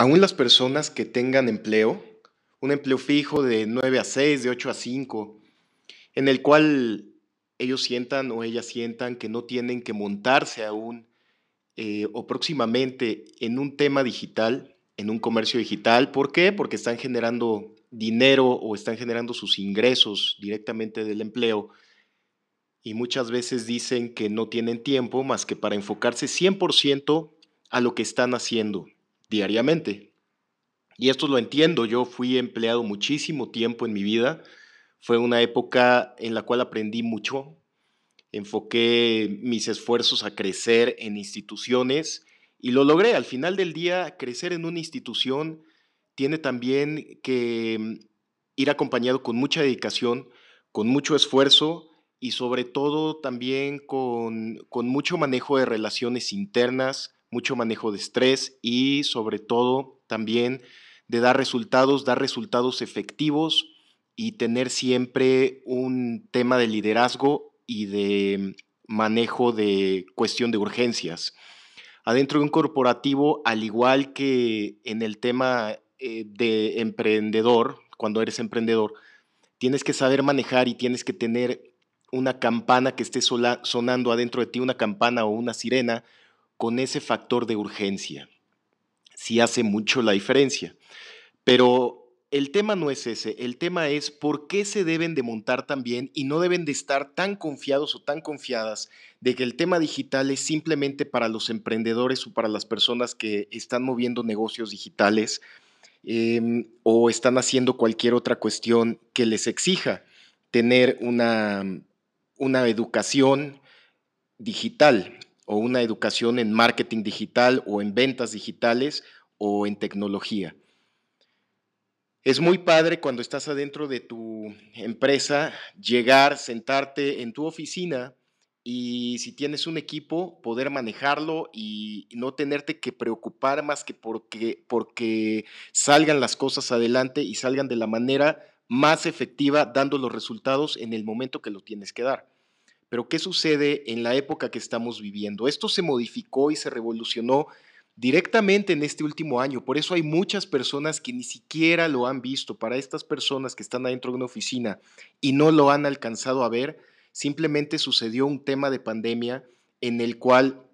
Aún las personas que tengan empleo, un empleo fijo de 9 a 6, de 8 a 5, en el cual ellos sientan o ellas sientan que no tienen que montarse aún eh, o próximamente en un tema digital, en un comercio digital. ¿Por qué? Porque están generando dinero o están generando sus ingresos directamente del empleo y muchas veces dicen que no tienen tiempo más que para enfocarse 100% a lo que están haciendo diariamente. Y esto lo entiendo, yo fui empleado muchísimo tiempo en mi vida, fue una época en la cual aprendí mucho, enfoqué mis esfuerzos a crecer en instituciones y lo logré. Al final del día, crecer en una institución tiene también que mm, ir acompañado con mucha dedicación, con mucho esfuerzo y sobre todo también con, con mucho manejo de relaciones internas, mucho manejo de estrés y sobre todo también de dar resultados, dar resultados efectivos y tener siempre un tema de liderazgo y de manejo de cuestión de urgencias. Adentro de un corporativo, al igual que en el tema eh, de emprendedor, cuando eres emprendedor, tienes que saber manejar y tienes que tener una campana que esté sonando adentro de ti, una campana o una sirena, con ese factor de urgencia. Sí hace mucho la diferencia. Pero el tema no es ese, el tema es por qué se deben de montar también y no deben de estar tan confiados o tan confiadas de que el tema digital es simplemente para los emprendedores o para las personas que están moviendo negocios digitales em, o están haciendo cualquier otra cuestión que les exija tener una, una educación digital o una educación en marketing digital o en ventas digitales o en tecnología. Es muy padre cuando estás adentro de tu empresa llegar, sentarte en tu oficina y si tienes un equipo, poder manejarlo y no tenerte que preocupar más que porque, porque salgan las cosas adelante y salgan de la manera más efectiva dando los resultados en el momento que lo tienes que dar. Pero ¿qué sucede en la época que estamos viviendo? Esto se modificó y se revolucionó directamente en este último año. Por eso hay muchas personas que ni siquiera lo han visto. Para estas personas que están adentro de una oficina y no lo han alcanzado a ver, simplemente sucedió un tema de pandemia en el cual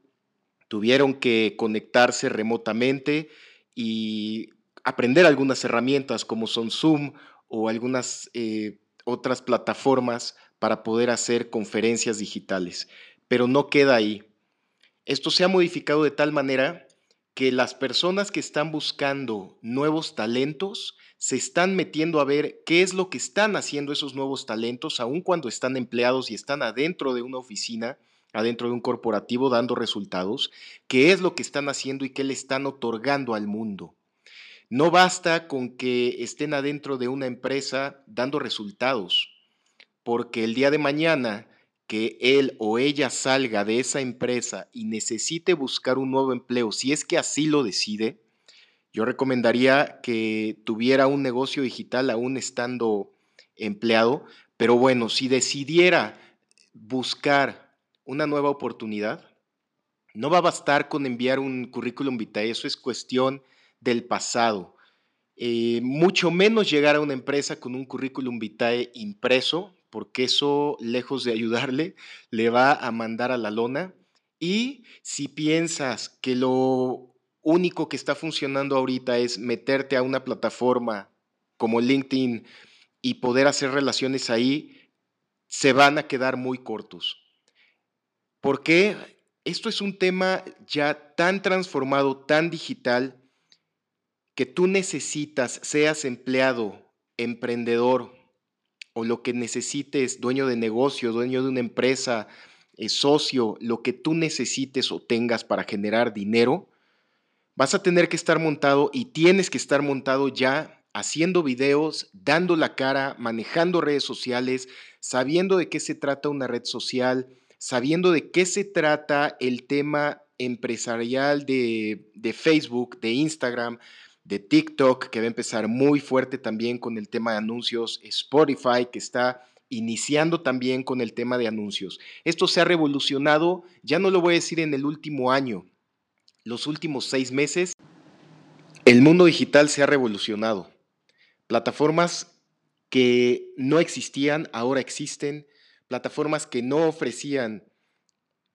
tuvieron que conectarse remotamente y aprender algunas herramientas como son Zoom o algunas eh, otras plataformas para poder hacer conferencias digitales. Pero no queda ahí. Esto se ha modificado de tal manera que las personas que están buscando nuevos talentos se están metiendo a ver qué es lo que están haciendo esos nuevos talentos, aun cuando están empleados y están adentro de una oficina, adentro de un corporativo dando resultados, qué es lo que están haciendo y qué le están otorgando al mundo. No basta con que estén adentro de una empresa dando resultados porque el día de mañana que él o ella salga de esa empresa y necesite buscar un nuevo empleo, si es que así lo decide, yo recomendaría que tuviera un negocio digital aún estando empleado, pero bueno, si decidiera buscar una nueva oportunidad, no va a bastar con enviar un currículum vitae, eso es cuestión del pasado. Eh, mucho menos llegar a una empresa con un currículum vitae impreso, porque eso, lejos de ayudarle, le va a mandar a la lona. Y si piensas que lo único que está funcionando ahorita es meterte a una plataforma como LinkedIn y poder hacer relaciones ahí, se van a quedar muy cortos. Porque esto es un tema ya tan transformado, tan digital, que tú necesitas, seas empleado, emprendedor, o lo que necesites, dueño de negocio, dueño de una empresa, eh, socio, lo que tú necesites o tengas para generar dinero, vas a tener que estar montado y tienes que estar montado ya haciendo videos, dando la cara, manejando redes sociales, sabiendo de qué se trata una red social, sabiendo de qué se trata el tema empresarial de, de Facebook, de Instagram, de TikTok, que va a empezar muy fuerte también con el tema de anuncios, Spotify, que está iniciando también con el tema de anuncios. Esto se ha revolucionado, ya no lo voy a decir en el último año, los últimos seis meses, El mundo digital se ha revolucionado. Plataformas que no existían ahora existen. Plataformas que no ofrecían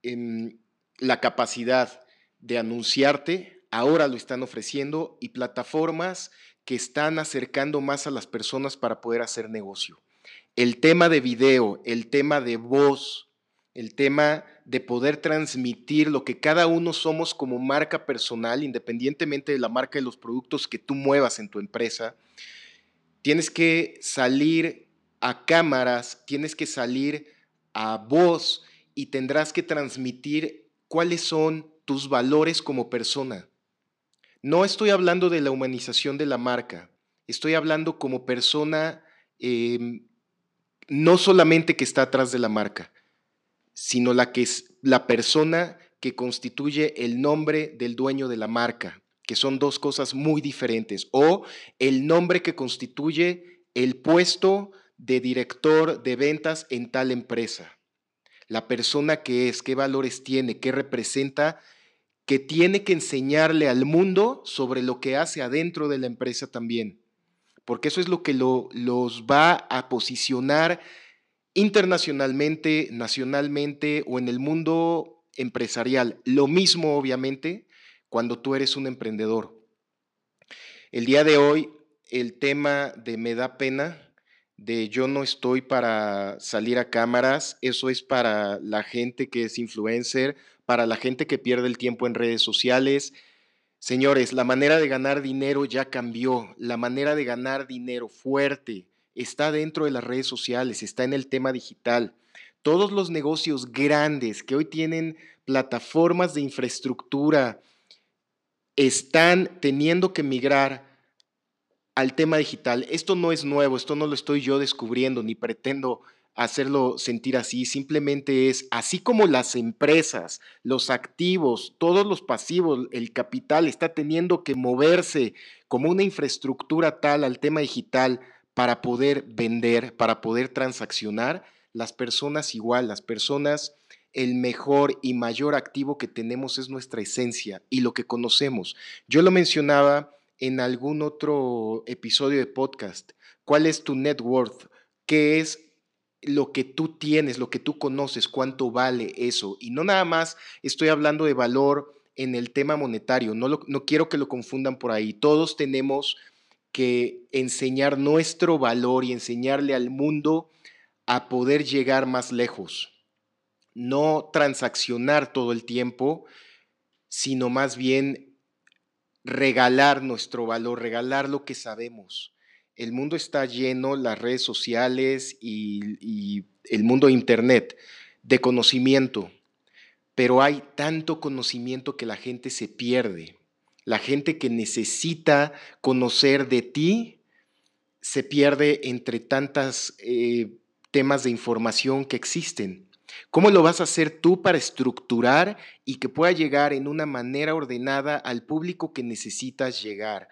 em, la capacidad de anunciarte, ahora lo están ofreciendo. Y plataformas que están acercando más a las personas para poder hacer negocio. El tema de video, el tema de voz, el tema de poder transmitir lo que cada uno somos como marca personal, independientemente de la marca de los productos que tú muevas en tu empresa. Tienes que salir a cámaras, tienes que salir a voz y tendrás que transmitir cuáles son tus valores como persona. No estoy hablando de la humanización de la marca, estoy hablando como persona, em, no solamente que está atrás de la marca, sino la que es la persona que constituye el nombre del dueño de la marca, que son dos cosas muy diferentes, o el nombre que constituye el puesto de director de ventas en tal empresa. La persona que es, qué valores tiene, qué representa, que tiene que enseñarle al mundo sobre lo que hace adentro de la empresa también, porque eso es lo que los va a posicionar internacionalmente, nacionalmente o en el mundo empresarial. Lo mismo, obviamente, cuando tú eres un emprendedor. El día de hoy, el tema de me da pena, de yo no estoy para salir a cámaras, eso es para la gente que es influencer, para la gente que pierde el tiempo en redes sociales. Señores, la manera de ganar dinero ya cambió, la manera de ganar dinero fuerte, está dentro de las redes sociales, está en el tema digital. Todos los negocios grandes que hoy tienen plataformas de infraestructura están teniendo que migrar al tema digital. Esto no es nuevo, esto no lo estoy yo descubriendo ni pretendo hacerlo sentir así, simplemente es así como las empresas, los activos, todos los pasivos, el capital está teniendo que moverse como una infraestructura tal al tema digital para poder vender, para poder transaccionar, las personas igual, las personas, el mejor y mayor activo que tenemos es nuestra esencia y lo que conocemos. Yo lo mencionaba en algún otro episodio de podcast. ¿Cuál es tu net worth? ¿Qué es lo que tú tienes, lo que tú conoces, cuánto vale eso? Y no nada más estoy hablando de valor en el tema monetario, no, no quiero que lo confundan por ahí. Todos tenemos que enseñar nuestro valor y enseñarle al mundo a poder llegar más lejos. No transaccionar todo el tiempo, sino más bien regalar nuestro valor, regalar lo que sabemos. El mundo está lleno, las redes sociales y, el mundo de Internet, de conocimiento, pero hay tanto conocimiento que la gente se pierde la gente que necesita conocer de ti se pierde entre tantos eh, temas de información que existen. ¿Cómo lo vas a hacer tú para estructurar y que pueda llegar en una manera ordenada al público que necesitas llegar?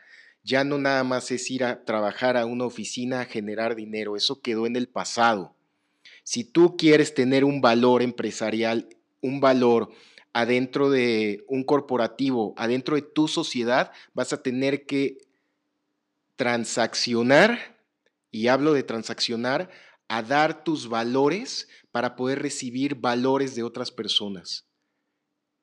Ya no nada más es ir a trabajar a una oficina a generar dinero, eso quedó en el pasado. Si tú quieres tener un valor empresarial, un valor adentro de un corporativo, adentro de tu sociedad, vas a tener que transaccionar, y hablo de transaccionar, a dar tus valores para poder recibir valores de otras personas.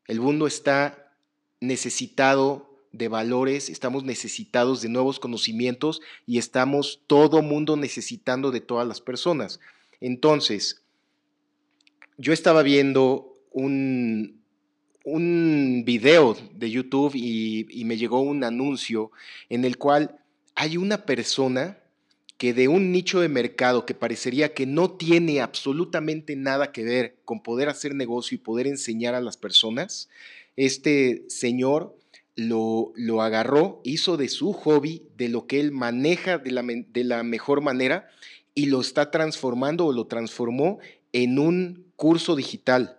El mundo está necesitado de valores, estamos necesitados de nuevos conocimientos y estamos todo mundo necesitando de todas las personas. Entonces, yo estaba viendo un, un video de YouTube y, me llegó un anuncio en el cual hay una persona que de un nicho de mercado que parecería que no tiene absolutamente nada que ver con poder hacer negocio y poder enseñar a las personas, este señor lo, agarró, hizo de su hobby, de lo que él maneja de la, de la mejor manera y lo está transformando o lo transformó en un curso digital.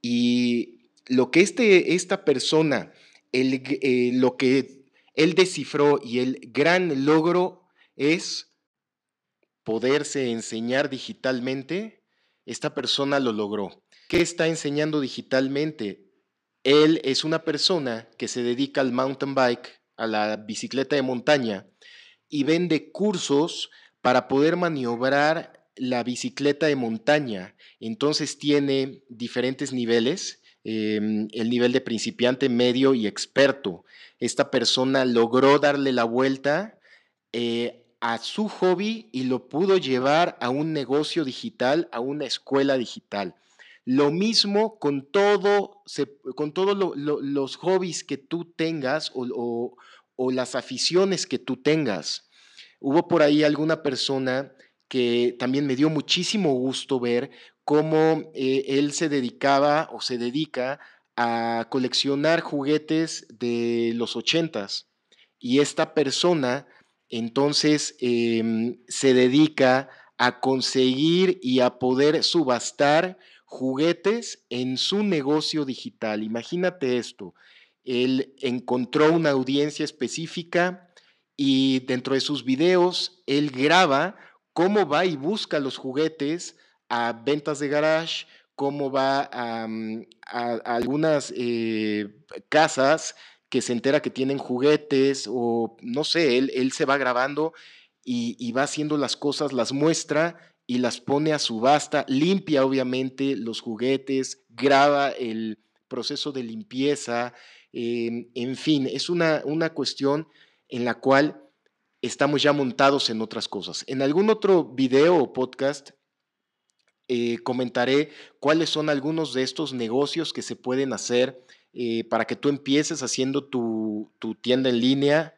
Y lo que este, esta persona, el, eh, lo que él descifró y el gran logro es poderse enseñar digitalmente, esta persona lo logró. ¿Qué está enseñando digitalmente? Él es una persona que se dedica al mountain bike, a la bicicleta de montaña y vende cursos para poder maniobrar la bicicleta de montaña. Entonces tiene diferentes niveles, em, el nivel de principiante, medio y experto. Esta persona logró darle la vuelta eh, a su hobby y lo pudo llevar a un negocio digital, a una escuela digital. Lo mismo con todo, con todos los hobbies que tú tengas o, las aficiones que tú tengas. Hubo por ahí alguna persona que también me dio muchísimo gusto ver cómo eh, él se dedicaba o se dedica a coleccionar juguetes de los ochentas. Y esta persona entonces em, se dedica a conseguir y a poder subastar juguetes en su negocio digital. Imagínate esto, él encontró una audiencia específica y dentro de sus videos él graba cómo va y busca los juguetes a ventas de garage, cómo va a, mm, algunas eh, casas que se entera que tienen juguetes o no sé, él, él se va grabando y, y va haciendo las cosas, las muestra y las pone a subasta, limpia obviamente los juguetes, graba el proceso de limpieza, em, en fin, es una, una cuestión en la cual estamos ya montados en otras cosas. En algún otro video o podcast eh, comentaré cuáles son algunos de estos negocios que se pueden hacer eh, para que tú empieces haciendo tu, tu, tienda en línea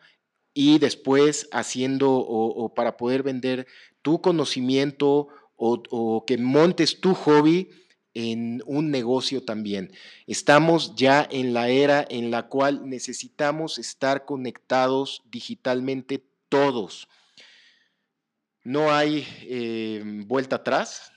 y después haciendo o para poder vender tu conocimiento o, que montes tu hobby en un negocio también. Estamos ya en la era en la cual necesitamos estar conectados digitalmente todos. No hay eh, vuelta atrás.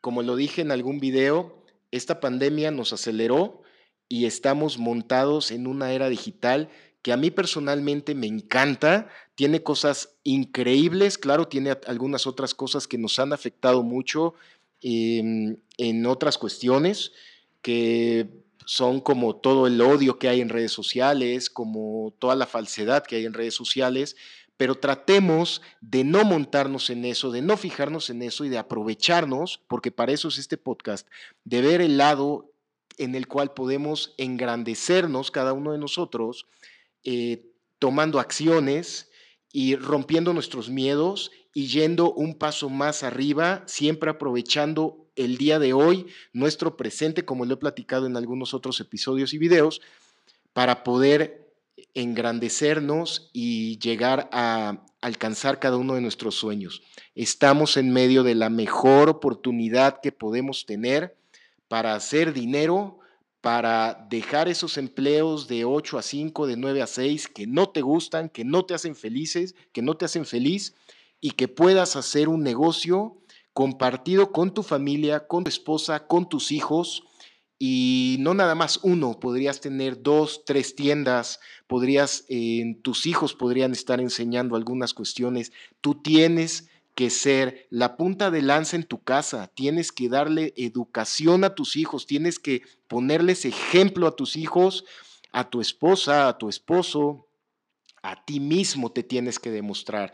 Como lo dije en algún video, esta pandemia nos aceleró y estamos montados en una era digital que a mí personalmente me encanta, tiene cosas increíbles, claro, tiene algunas otras cosas que nos han afectado mucho em, en otras cuestiones, que son como todo el odio que hay en redes sociales, como toda la falsedad que hay en redes sociales, pero tratemos de no montarnos en eso, de no fijarnos en eso y de aprovecharnos, porque para eso es este podcast, de ver el lado en el cual podemos engrandecernos cada uno de nosotros eh, tomando acciones y rompiendo nuestros miedos y yendo un paso más arriba, siempre aprovechando el día de hoy, nuestro presente, como lo he platicado en algunos otros episodios y videos, para poder engrandecernos y llegar a alcanzar cada uno de nuestros sueños. Estamos en medio de la mejor oportunidad que podemos tener para hacer dinero para dejar esos empleos de 8 a 5, de 9 a 6, que no te gustan, que no te hacen felices, que no te hacen feliz y que puedas hacer un negocio compartido con tu familia, con tu esposa, con tus hijos y no nada más uno, podrías tener dos, tres tiendas, podrías, eh, tus hijos podrían estar enseñando algunas cuestiones, tú tienes que ser la punta de lanza en tu casa, tienes que darle educación a tus hijos, tienes que ponerles ejemplo a tus hijos, a tu esposa, a tu esposo, a ti mismo te tienes que demostrar.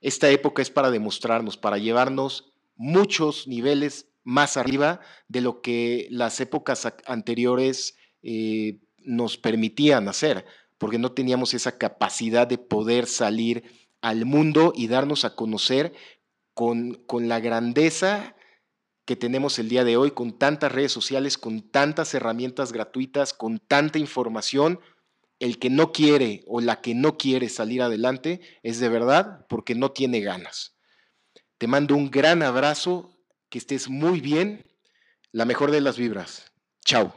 Esta época es para demostrarnos, para llevarnos muchos niveles más arriba de lo que las épocas anteriores eh, nos permitían hacer, porque no teníamos esa capacidad de poder salir al mundo y darnos a conocer con, la grandeza que tenemos el día de hoy, con tantas redes sociales, con tantas herramientas gratuitas, con tanta información, el que no quiere o la que no quiere salir adelante es de verdad porque no tiene ganas. Te mando un gran abrazo, que estés muy bien, la mejor de las vibras. Chao.